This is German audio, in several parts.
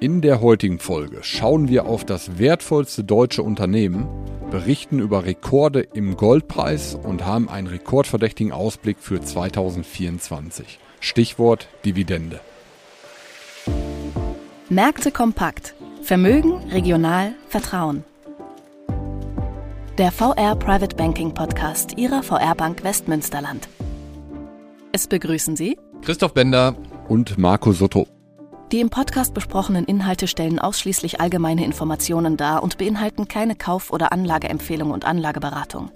In der heutigen Folge schauen wir auf das wertvollste deutsche Unternehmen, berichten über Rekorde im Goldpreis und haben einen rekordverdächtigen Ausblick für 2024. Stichwort Dividende. Märkte kompakt. Vermögen, regional, Vertrauen. Der VR Private Banking Podcast Ihrer VR Bank Westmünsterland. Es begrüßen Sie Christoph Bender und Marco Sotto. Die im Podcast besprochenen Inhalte stellen ausschließlich allgemeine Informationen dar und beinhalten keine Kauf- oder Anlageempfehlung und Anlageberatung.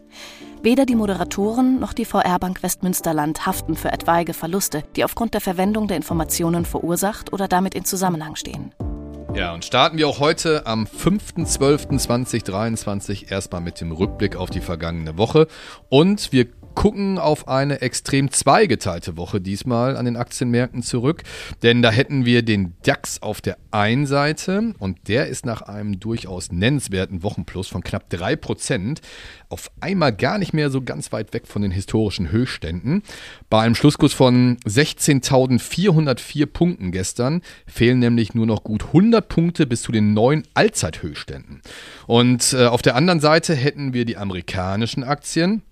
Weder die Moderatoren noch die VR Bank Westmünsterland haften für etwaige Verluste, die aufgrund der Verwendung der Informationen verursacht oder damit in Zusammenhang stehen. Ja, und starten wir auch heute am 5.12.2023 erstmal mit dem Rückblick auf die vergangene Woche. Und wir gucken auf eine extrem zweigeteilte Woche diesmal an den Aktienmärkten zurück, denn da hätten wir den DAX auf der einen Seite und der ist nach einem durchaus nennenswerten Wochenplus von knapp 3% auf einmal gar nicht mehr so ganz weit weg von den historischen Höchstständen. Bei einem Schlusskurs von 16.404 Punkten gestern fehlen nämlich nur noch gut 100 Punkte bis zu den neuen Allzeithöchstständen. Und äh, auf der anderen Seite hätten wir die amerikanischen Aktien.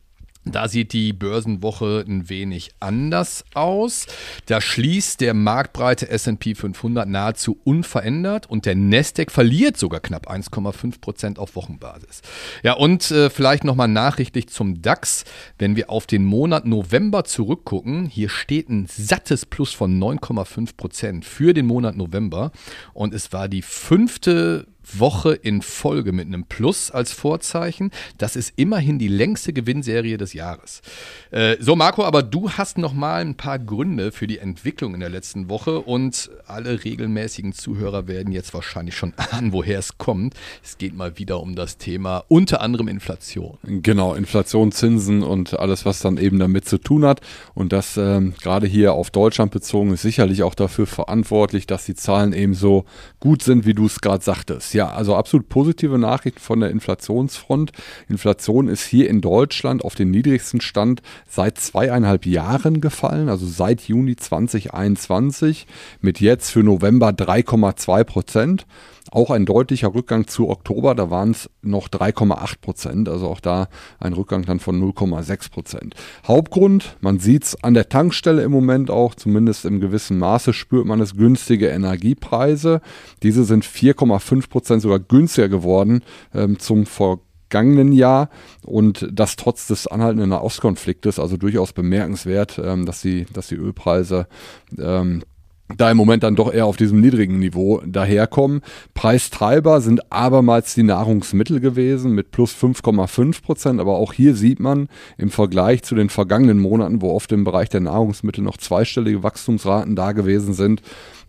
Da sieht die Börsenwoche ein wenig anders aus. Da schließt der marktbreite S&P 500 nahezu unverändert und der Nasdaq verliert sogar knapp 1,5 Prozent auf Wochenbasis. Ja, und äh, vielleicht nochmal nachrichtlich zum DAX. Wenn wir auf den Monat November zurückgucken, hier steht ein sattes Plus von 9,5 Prozent für den Monat November und es war die fünfte Woche in Folge mit einem Plus als Vorzeichen. Das ist immerhin die längste Gewinnserie des Jahres. Äh, so, Marco, aber du hast noch mal ein paar Gründe für die Entwicklung in der letzten Woche und alle regelmäßigen Zuhörer werden jetzt wahrscheinlich schon ahnen, woher es kommt. Es geht mal wieder um das Thema unter anderem Inflation. Genau, Inflation, Zinsen und alles, was dann eben damit zu tun hat. Und das ähm, gerade hier auf Deutschland bezogen ist sicherlich auch dafür verantwortlich, dass die Zahlen eben so gut sind, wie du es gerade sagtest. Ja, also absolut positive Nachrichten von der Inflationsfront. Inflation ist hier in Deutschland auf den niedrigsten Stand seit zweieinhalb Jahren gefallen, also seit Juni 2021 mit jetzt für November 3,2 Prozent. Auch ein deutlicher Rückgang zu Oktober, da waren es noch 3,8 Prozent, also auch da ein Rückgang dann von 0,6 Prozent. Hauptgrund, man sieht es an der Tankstelle im Moment auch, zumindest im gewissen Maße spürt man es, günstige Energiepreise. Diese sind 4,5 Prozent sogar günstiger geworden ähm, zum vergangenen Jahr und das trotz des anhaltenden Nahostkonfliktes, also durchaus bemerkenswert, ähm, dass, die, dass die Ölpreise ähm, da im Moment dann doch eher auf diesem niedrigen Niveau daherkommen. Preistreiber sind abermals die Nahrungsmittel gewesen mit plus 5,5 Prozent, aber auch hier sieht man im Vergleich zu den vergangenen Monaten, wo oft im Bereich der Nahrungsmittel noch zweistellige Wachstumsraten da gewesen sind,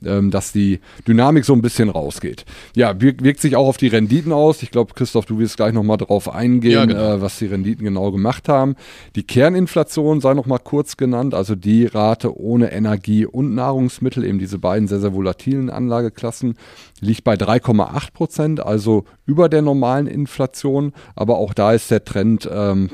ähm, dass die Dynamik so ein bisschen rausgeht. Ja, wirkt, wirkt sich auch auf die Renditen aus. Ich glaube, Christoph, du wirst gleich nochmal drauf eingehen, ja, genau. äh, was die Renditen genau gemacht haben. Die Kerninflation sei nochmal kurz genannt, also die Rate ohne Energie und Nahrungsmittel, eben diese beiden sehr, sehr volatilen Anlageklassen, liegt bei 3,8 Prozent, also über der normalen Inflation. Aber auch da ist der Trend ähm,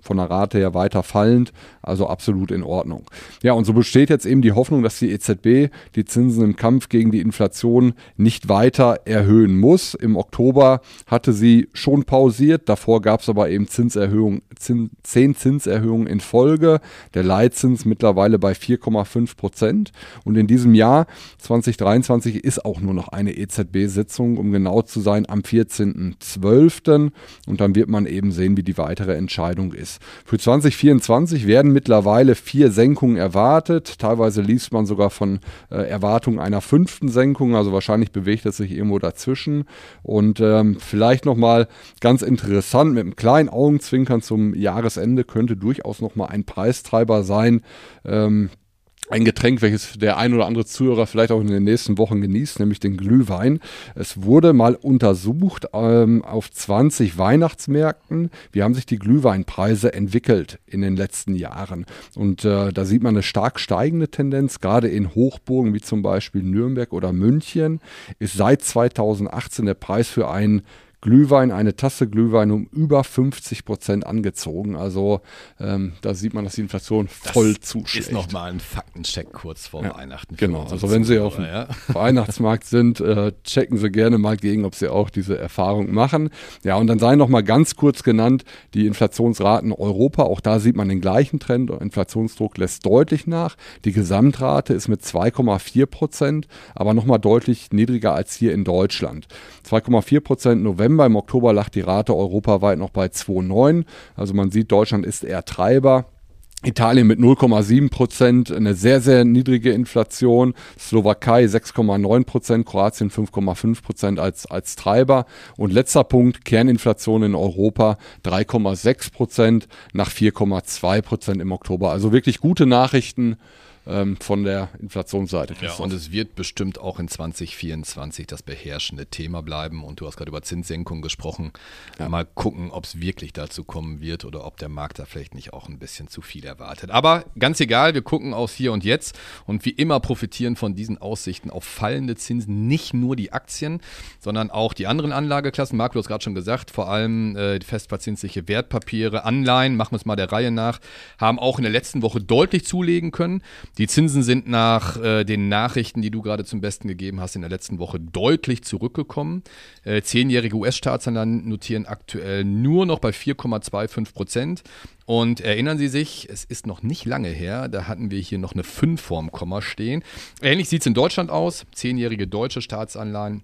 von der Rate her weiter fallend, also absolut in Ordnung. Ja, und so besteht jetzt eben die Hoffnung, dass die EZB die Zinsen im Kampf gegen die Inflation nicht weiter erhöhen muss. Im Oktober hatte sie schon pausiert, davor gab es aber eben Zinserhöhungen, Zin, zehn Zinserhöhungen in Folge, der Leitzins mittlerweile bei 4,5 Prozent. Und in diesem Jahr 2023 ist auch nur noch eine EZB-Sitzung, um genau zu sein, am 14.12. Und dann wird man eben sehen, wie die weitere Entscheidung ist. Für 2024 werden mittlerweile vier Senkungen erwartet. Teilweise liest man sogar von äh, Erwartungen einer fünften Senkung. Also wahrscheinlich bewegt es sich irgendwo dazwischen. Und ähm, vielleicht nochmal ganz interessant mit einem kleinen Augenzwinkern zum Jahresende könnte durchaus nochmal ein Preistreiber sein. Ähm, ein Getränk, welches der ein oder andere Zuhörer vielleicht auch in den nächsten Wochen genießt, nämlich den Glühwein. Es wurde mal untersucht ähm, auf 20 Weihnachtsmärkten. Wie haben sich die Glühweinpreise entwickelt in den letzten Jahren? Und äh, da sieht man eine stark steigende Tendenz, gerade in Hochburgen wie zum Beispiel Nürnberg oder München ist seit 2018 der Preis für einen Glühwein, eine Tasse Glühwein um über 50 Prozent angezogen. Also ähm, da sieht man, dass die Inflation voll das zuschlägt. Ist nochmal ein Faktencheck kurz vor ja, Weihnachten. Genau, also wenn Sie auf dem ja? Weihnachtsmarkt sind, äh, checken Sie gerne mal gegen, ob Sie auch diese Erfahrung machen. Ja, und dann sei nochmal ganz kurz genannt, die Inflationsraten Europa, auch da sieht man den gleichen Trend. Inflationsdruck lässt deutlich nach. Die Gesamtrate ist mit 2,4 Prozent, aber nochmal deutlich niedriger als hier in Deutschland. 2,4 Prozent November, im Oktober lag die Rate europaweit noch bei 2,9. Also man sieht, Deutschland ist eher Treiber. Italien mit 0,7 Prozent, eine sehr, sehr niedrige Inflation. Slowakei 6,9 Prozent, Kroatien 5,5 Prozent als, als Treiber. Und letzter Punkt, Kerninflation in Europa 3,6 Prozent nach 4,2 Prozent im Oktober. Also wirklich gute Nachrichten ähm, von der Inflationsseite. Ja, und es wird bestimmt auch in 2024 das beherrschende Thema bleiben. Und du hast gerade über Zinssenkung gesprochen. Ja. Mal gucken, ob es wirklich dazu kommen wird oder ob der Markt da vielleicht nicht auch ein bisschen zu viel erwartet. Aber ganz egal, wir gucken aufs Hier und Jetzt. Und wie immer profitieren von diesen Aussichten auf fallende Zinsen nicht nur die Aktien, sondern auch die anderen Anlageklassen. Marco hat es gerade schon gesagt, vor allem äh, festverzinsliche Wertpapiere, Anleihen, machen wir es mal der Reihe nach, haben auch in der letzten Woche deutlich zulegen können. Die Zinsen sind nach äh, den Nachrichten, die du gerade zum Besten gegeben hast, in der letzten Woche deutlich zurückgekommen. Äh, zehnjährige US-Staatsanleihen notieren aktuell nur noch bei 4,25 Prozent. Und erinnern Sie sich, es ist noch nicht lange her, da hatten wir hier noch eine 5 vorm Komma stehen. Ähnlich sieht es in Deutschland aus. Zehnjährige deutsche Staatsanleihen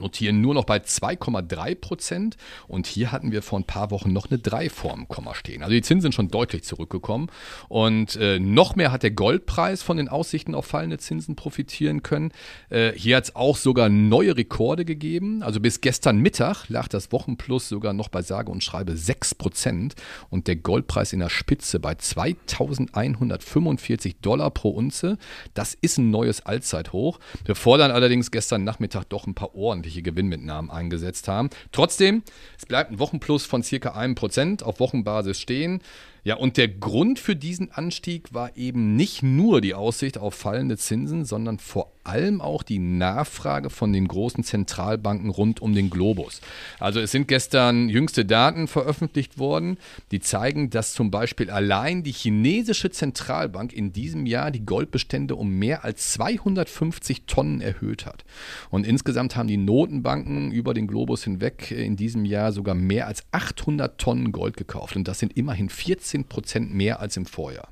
notieren nur noch bei 2,3 Prozent. Und hier hatten wir vor ein paar Wochen noch eine 3 vorm Komma stehen. Also die Zinsen sind schon deutlich zurückgekommen. Und äh, noch mehr hat der Goldpreis von den Aussichten auf fallende Zinsen profitieren können. Äh, hier hat es auch sogar neue Rekorde gegeben. Also bis gestern Mittag lag das Wochenplus sogar noch bei sage und schreibe 6 Prozent. Und der Goldpreis in der Spitze bei 2145 Dollar pro Unze. Das ist ein neues Allzeithoch. Wir fordern allerdings gestern Nachmittag doch ein paar ordentliche ordentliche Gewinnmitnahmen eingesetzt haben. Trotzdem, es bleibt ein Wochenplus von circa einem Prozent auf Wochenbasis stehen. Ja, und der Grund für diesen Anstieg war eben nicht nur die Aussicht auf fallende Zinsen, sondern vor allem auch die Nachfrage von den großen Zentralbanken rund um den Globus. Also es sind gestern jüngste Daten veröffentlicht worden, die zeigen, dass zum Beispiel allein die chinesische Zentralbank in diesem Jahr die Goldbestände um mehr als 250 Tonnen erhöht hat. Und insgesamt haben die Notenbanken über den Globus hinweg in diesem Jahr sogar mehr als 800 Tonnen Gold gekauft. Und das sind immerhin 40 16 Prozent mehr als im Vorjahr.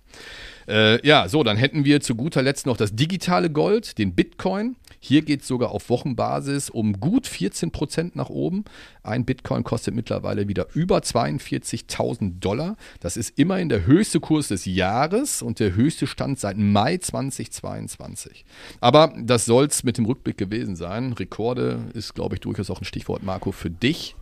Äh, ja, so, dann hätten wir zu guter Letzt noch das digitale Gold, den Bitcoin. Hier geht es sogar auf Wochenbasis um gut 14 Prozent nach oben. Ein Bitcoin kostet mittlerweile wieder über 42.000 Dollar. Das ist immerhin der höchste Kurs des Jahres und der höchste Stand seit Mai 2022. Aber das soll es mit dem Rückblick gewesen sein. Rekorde ist, glaube ich, durchaus auch ein Stichwort, Marco, für dich.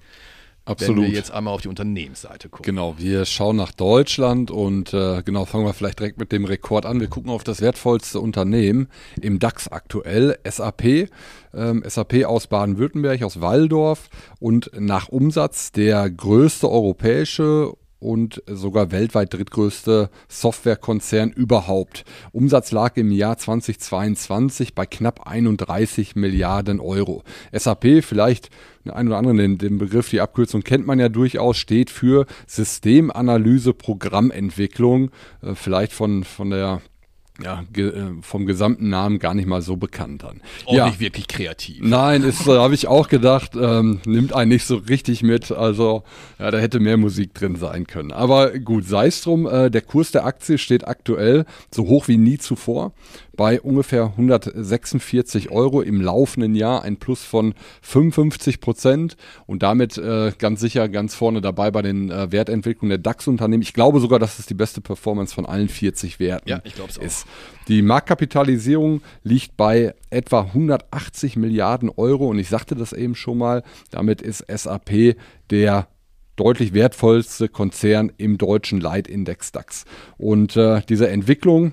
Absolut. Wenn wir jetzt einmal auf die Unternehmensseite gucken. Genau, wir schauen nach Deutschland und äh, genau, fangen wir vielleicht direkt mit dem Rekord an. Wir gucken auf das wertvollste Unternehmen im DAX aktuell, SAP. Ähm, SAP aus Baden-Württemberg, aus Walldorf und nach Umsatz der größte europäische und sogar weltweit drittgrößte Softwarekonzern überhaupt. Umsatz lag im Jahr 2022 bei knapp 31 Milliarden Euro. SAP, vielleicht ein oder andere den, den Begriff, die Abkürzung kennt man ja durchaus, steht für Systemanalyse Programmentwicklung, äh, vielleicht von, von der ja, ge, äh, vom gesamten Namen gar nicht mal so bekannt dann. Auch ja. nicht wirklich kreativ. Nein, ist, äh, habe ich auch gedacht, ähm, nimmt einen nicht so richtig mit. Also, ja, da hätte mehr Musik drin sein können. Aber gut, sei es drum, äh, der Kurs der Aktie steht aktuell so hoch wie nie zuvor bei ungefähr 146 Euro im laufenden Jahr, ein Plus von 55 Prozent und damit äh, ganz sicher ganz vorne dabei bei den äh, Wertentwicklungen der DAX-Unternehmen. Ich glaube sogar, dass es die beste Performance von allen 40 Werten ja, ich auch. ist. Die Marktkapitalisierung liegt bei etwa 180 Milliarden Euro und ich sagte das eben schon mal, damit ist SAP der deutlich wertvollste Konzern im deutschen Leitindex DAX. Und äh, diese Entwicklung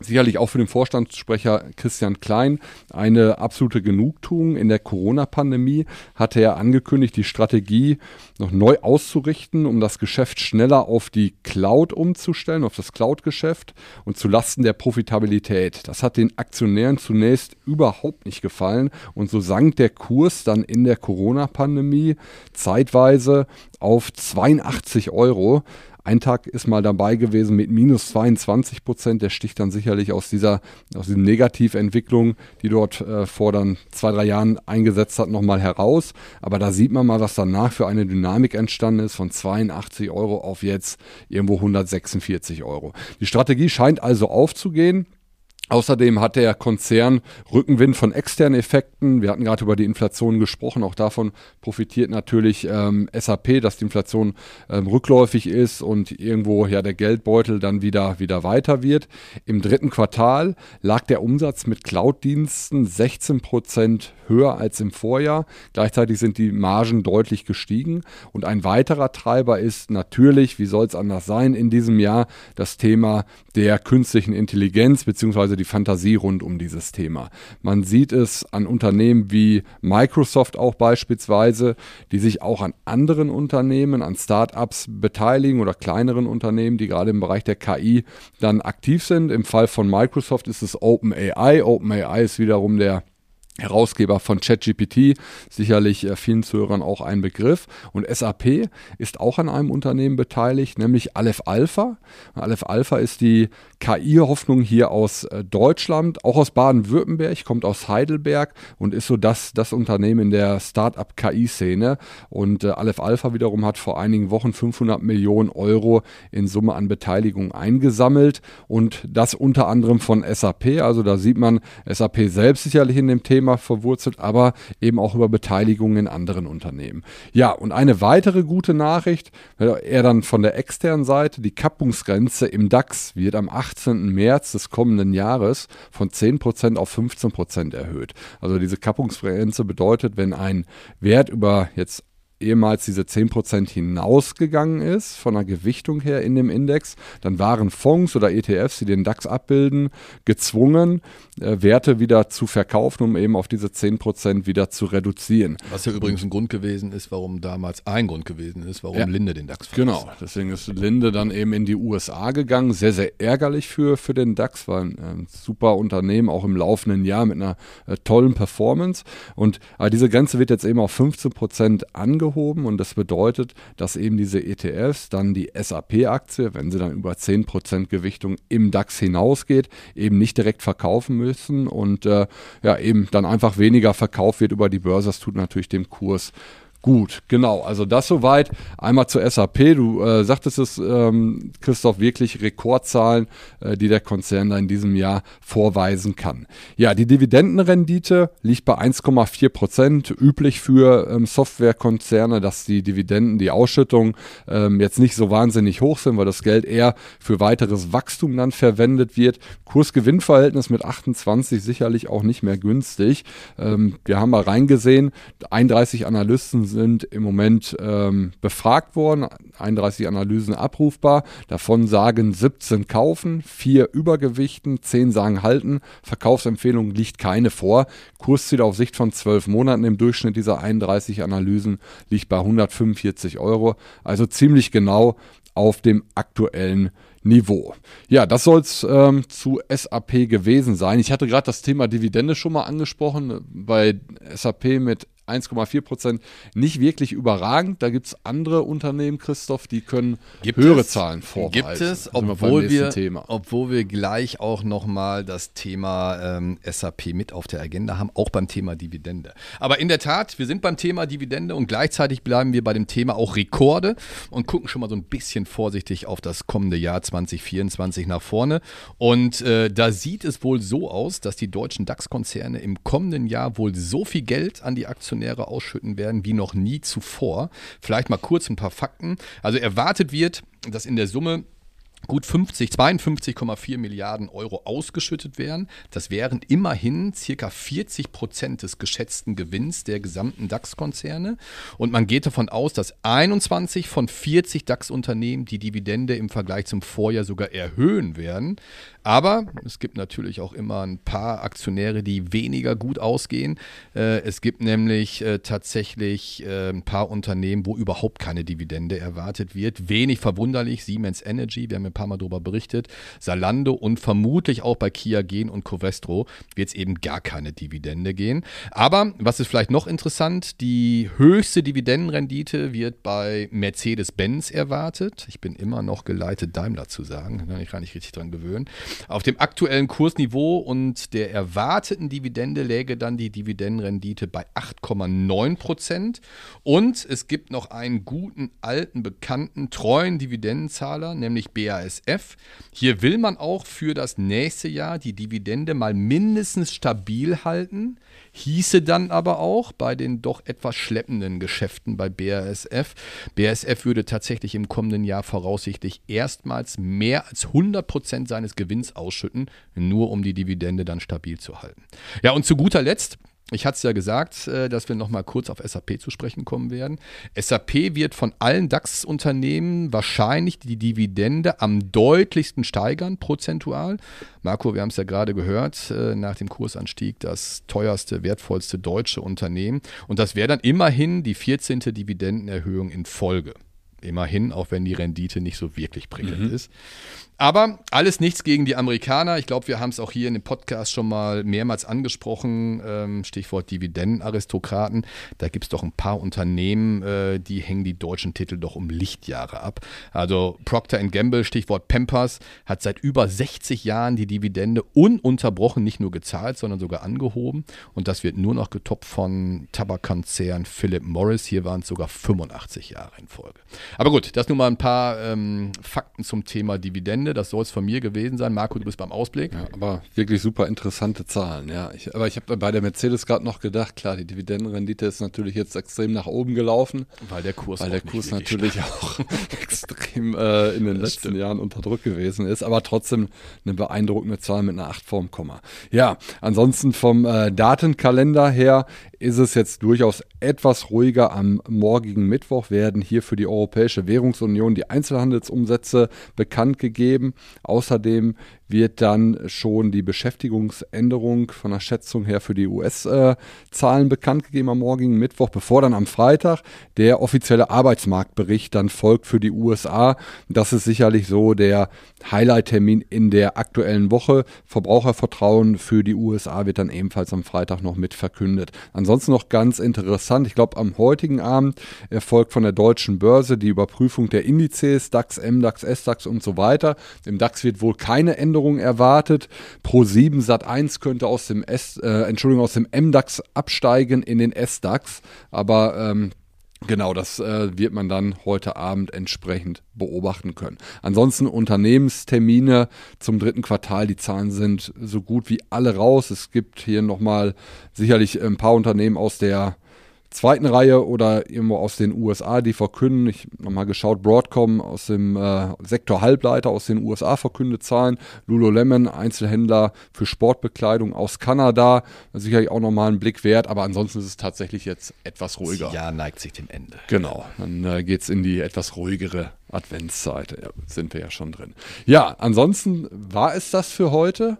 sicherlich auch für den Vorstandssprecher Christian Klein eine absolute Genugtuung. In der Corona-Pandemie hatte er angekündigt, die Strategie noch neu auszurichten, um das Geschäft schneller auf die Cloud umzustellen, auf das Cloud-Geschäft und zu Lasten der Profitabilität. Das hat den Aktionären zunächst überhaupt nicht gefallen und so sank der Kurs dann in der Corona-Pandemie zeitweise auf 82 Euro. Ein Tag ist mal dabei gewesen mit minus 22 Prozent. Der sticht dann sicherlich aus dieser, aus dieser Negativentwicklung, die dort äh, vor dann zwei, drei Jahren eingesetzt hat, nochmal heraus. Aber da sieht man mal, was danach für eine Dynamik entstanden ist von 82 Euro auf jetzt irgendwo 146 Euro. Die Strategie scheint also aufzugehen. Außerdem hat der Konzern Rückenwind von externen Effekten. Wir hatten gerade über die Inflation gesprochen. Auch davon profitiert natürlich ähm, SAP, dass die Inflation ähm, rückläufig ist und irgendwo ja der Geldbeutel dann wieder, wieder weiter wird. Im dritten Quartal lag der Umsatz mit Cloud-Diensten 16 Prozent höher als im Vorjahr. Gleichzeitig sind die Margen deutlich gestiegen. Und ein weiterer Treiber ist natürlich, wie soll es anders sein, in diesem Jahr das Thema der künstlichen Intelligenz bzw. die Fantasie rund um dieses Thema. Man sieht es an Unternehmen wie Microsoft auch beispielsweise, die sich auch an anderen Unternehmen, an Startups beteiligen oder kleineren Unternehmen, die gerade im Bereich der KI dann aktiv sind. Im Fall von Microsoft ist es OpenAI. OpenAI ist wiederum der Herausgeber von ChatGPT, sicherlich äh, vielen Zuhörern auch ein Begriff. Und SAP ist auch an einem Unternehmen beteiligt, nämlich Aleph Alpha. Aleph Alpha ist die KI-Hoffnung hier aus äh, Deutschland, auch aus Baden-Württemberg, kommt aus Heidelberg und ist so das, das Unternehmen in der Start-up-KI-Szene. Und äh, Aleph Alpha wiederum hat vor einigen Wochen 500 Millionen Euro in Summe an Beteiligung eingesammelt und das unter anderem von SAP. Also da sieht man SAP selbst sicherlich in dem Thema Thema verwurzelt, aber eben auch über Beteiligungen in anderen Unternehmen. Ja, und eine weitere gute Nachricht, eher dann von der externen Seite, die Kappungsgrenze im DAX wird am 18. März des kommenden Jahres von 10% auf 15% erhöht. Also diese Kappungsgrenze bedeutet, wenn ein Wert über jetzt ehemals diese 10% hinausgegangen ist, von der Gewichtung her in dem Index, dann waren Fonds oder ETFs, die den DAX abbilden, gezwungen, äh, Werte wieder zu verkaufen, um eben auf diese 10% wieder zu reduzieren. Was ja übrigens ein Grund gewesen ist, warum damals ein Grund gewesen ist, warum ja, Linde den DAX verkauft. Genau, deswegen ist Linde dann eben in die USA gegangen. Sehr, sehr ärgerlich für, für den DAX, war ein, ein super Unternehmen, auch im laufenden Jahr mit einer äh, tollen Performance. Und aber diese Grenze wird jetzt eben auf 15% angehoben angehoben und das bedeutet, dass eben diese ETFs dann die SAP-Aktie, wenn sie dann über 10% Gewichtung im DAX hinausgeht, eben nicht direkt verkaufen müssen und äh, ja eben dann einfach weniger verkauft wird über die Börse. Das tut natürlich dem Kurs Gut, genau. Also das soweit. Einmal zur SAP. Du äh, sagtest es, ähm, Christoph, wirklich Rekordzahlen, äh, die der Konzern da in diesem Jahr vorweisen kann. Ja, die Dividendenrendite liegt bei 1,4 Prozent. Üblich für ähm, Softwarekonzerne, dass die Dividenden, die Ausschüttung ähm, jetzt nicht so wahnsinnig hoch sind, weil das Geld eher für weiteres Wachstum dann verwendet wird. Kursgewinnverhältnis mit 28 sicherlich auch nicht mehr günstig. Ähm, wir haben mal reingesehen, 31 Analysten sind im Moment ähm, befragt worden, 31 Analysen abrufbar. Davon sagen 17 kaufen, 4 übergewichten, 10 sagen halten. Verkaufsempfehlung liegt keine vor. Kursziel auf Sicht von 12 Monaten im Durchschnitt dieser 31 Analysen liegt bei 145 Euro. Also ziemlich genau auf dem aktuellen Niveau. Ja, das soll es ähm, zu SAP gewesen sein. Ich hatte gerade das Thema Dividende schon mal angesprochen. Bei SAP mit 1,4 Prozent nicht wirklich überragend. Da gibt es andere Unternehmen, Christoph, die können gibt höhere es, Zahlen vorweisen. Gibt es, obwohl wir, wir obwohl wir gleich auch nochmal das Thema ähm, SAP mit auf der Agenda haben, auch beim Thema Dividende. Aber in der Tat, wir sind beim Thema Dividende und gleichzeitig bleiben wir bei dem Thema auch Rekorde und gucken schon mal so ein bisschen vorsichtig auf das kommende Jahr 2024 nach vorne. Und äh, da sieht es wohl so aus, dass die deutschen DAX-Konzerne im kommenden Jahr wohl so viel Geld an die Aktionäre Aktionäre ausschütten werden wie noch nie zuvor. Vielleicht mal kurz ein paar Fakten. Also erwartet wird, dass in der Summe gut 50, 52,4 Milliarden Euro ausgeschüttet werden. Das wären immerhin circa 40 Prozent des geschätzten Gewinns der gesamten DAX-Konzerne. Und man geht davon aus, dass 21 von 40 DAX-Unternehmen die Dividende im Vergleich zum Vorjahr sogar erhöhen werden. Aber es gibt natürlich auch immer ein paar Aktionäre, die weniger gut ausgehen. Äh, es gibt nämlich äh, tatsächlich äh, ein paar Unternehmen, wo überhaupt keine Dividende erwartet wird. Wenig verwunderlich, Siemens Energy, wir haben ein paar Mal darüber berichtet, Salando und vermutlich auch bei Kia Gen und Covestro wird es eben gar keine Dividende gehen. Aber was ist vielleicht noch interessant, die höchste Dividendenrendite wird bei Mercedes-Benz erwartet. Ich bin immer noch geleitet, Daimler zu sagen, kann ich gar nicht richtig dran gewöhnen. Auf dem aktuellen Kursniveau und der erwarteten Dividende läge dann die Dividendenrendite bei 8,9 Prozent. Und es gibt noch einen guten, alten, bekannten, treuen Dividendenzahler, nämlich BASF. Hier will man auch für das nächste Jahr die Dividende mal mindestens stabil halten. Hieße dann aber auch bei den doch etwas schleppenden Geschäften bei BASF, BASF würde tatsächlich im kommenden Jahr voraussichtlich erstmals mehr als 100 Prozent seines Gewinns ausschütten, nur um die Dividende dann stabil zu halten. Ja, und zu guter Letzt ich hatte es ja gesagt, äh, dass wir nochmal kurz auf SAP zu sprechen kommen werden. SAP wird von allen DAX-Unternehmen wahrscheinlich die Dividende am deutlichsten steigern, prozentual. Marco, wir haben es ja gerade gehört, äh, nach dem Kursanstieg das teuerste, wertvollste deutsche Unternehmen. Und das wäre dann immerhin die 14. Dividendenerhöhung in Folge. Immerhin, auch wenn die Rendite nicht so wirklich prickelnd mhm. ist. Aber alles nichts gegen die Amerikaner. Ich glaube, wir haben es auch hier in dem Podcast schon mal mehrmals angesprochen. Ähm, Stichwort Dividendenaristokraten. Da gibt es doch ein paar Unternehmen, äh, die hängen die deutschen Titel doch um Lichtjahre ab. Also Procter Gamble, Stichwort Pampers, hat seit über 60 Jahren die Dividende ununterbrochen nicht nur gezahlt, sondern sogar angehoben. Und das wird nur noch getoppt von Tabakkonzern Philip Morris. Hier waren es sogar 85 Jahre in Folge. Aber gut, das nur mal ein paar ähm, Fakten zum Thema Dividende. Ende. Das soll es von mir gewesen sein. Marco, du bist beim Ausblick. Ja, aber wirklich super interessante Zahlen. Ja, ich, aber ich habe bei der Mercedes gerade noch gedacht, klar, die Dividendenrendite ist natürlich jetzt extrem nach oben gelaufen. Weil der Kurs, weil der Kurs natürlich auch extrem äh, in den das letzten stimmt. Jahren unter Druck gewesen ist. Aber trotzdem eine beeindruckende Zahl mit einer 8 vorm Komma. Ja, ansonsten vom äh, Datenkalender her ist es jetzt durchaus etwas ruhiger. Am morgigen Mittwoch werden hier für die Europäische Währungsunion die Einzelhandelsumsätze bekannt gegeben. Außerdem wird dann schon die Beschäftigungsänderung von der Schätzung her für die US-Zahlen bekannt gegeben am morgigen Mittwoch, bevor dann am Freitag der offizielle Arbeitsmarktbericht dann folgt für die USA. Das ist sicherlich so der Highlight-Termin in der aktuellen Woche. Verbrauchervertrauen für die USA wird dann ebenfalls am Freitag noch mit verkündet. Ansonsten noch ganz interessant, ich glaube am heutigen Abend erfolgt von der deutschen Börse die Überprüfung der Indizes DAX, MDAX, SDAX und so weiter. Im DAX wird wohl keine Änderung Änderungen erwartet. Pro7 Sat 1 könnte aus dem S, äh, Entschuldigung, aus dem MDAX absteigen in den SDAX, aber ähm, Genau, das äh, wird man dann heute Abend entsprechend beobachten können. Ansonsten Unternehmenstermine zum dritten Quartal, die Zahlen sind so gut wie alle raus. Es gibt hier nochmal sicherlich ein paar Unternehmen aus der zweiten Reihe oder irgendwo aus den USA, die verkünden, ich habe nochmal geschaut, Broadcom aus dem äh, Sektor Halbleiter aus den USA verkündet Zahlen, Lululemon, Einzelhändler für Sportbekleidung aus Kanada, sicherlich auch nochmal einen Blick wert, aber ansonsten ist es tatsächlich jetzt etwas ruhiger. Das Jahr neigt sich dem Ende. Genau, dann äh, geht es in die etwas ruhigere Adventszeit, ja, sind wir ja schon drin. Ja, ansonsten war es das für heute.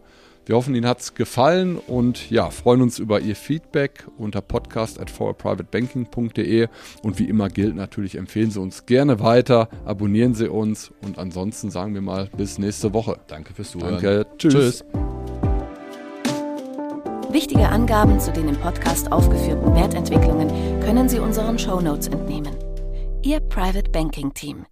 Wir hoffen, Ihnen hat es gefallen und ja, freuen uns über Ihr Feedback unter podcast at forprivatebanking.de und wie immer gilt natürlich, empfehlen Sie uns gerne weiter, abonnieren Sie uns und ansonsten sagen wir mal bis nächste Woche. Danke fürs Zuhören. Danke, tschüss. tschüss. Wichtige Angaben zu den im Podcast aufgeführten Wertentwicklungen können Sie unseren Shownotes entnehmen. Ihr Private Banking Team.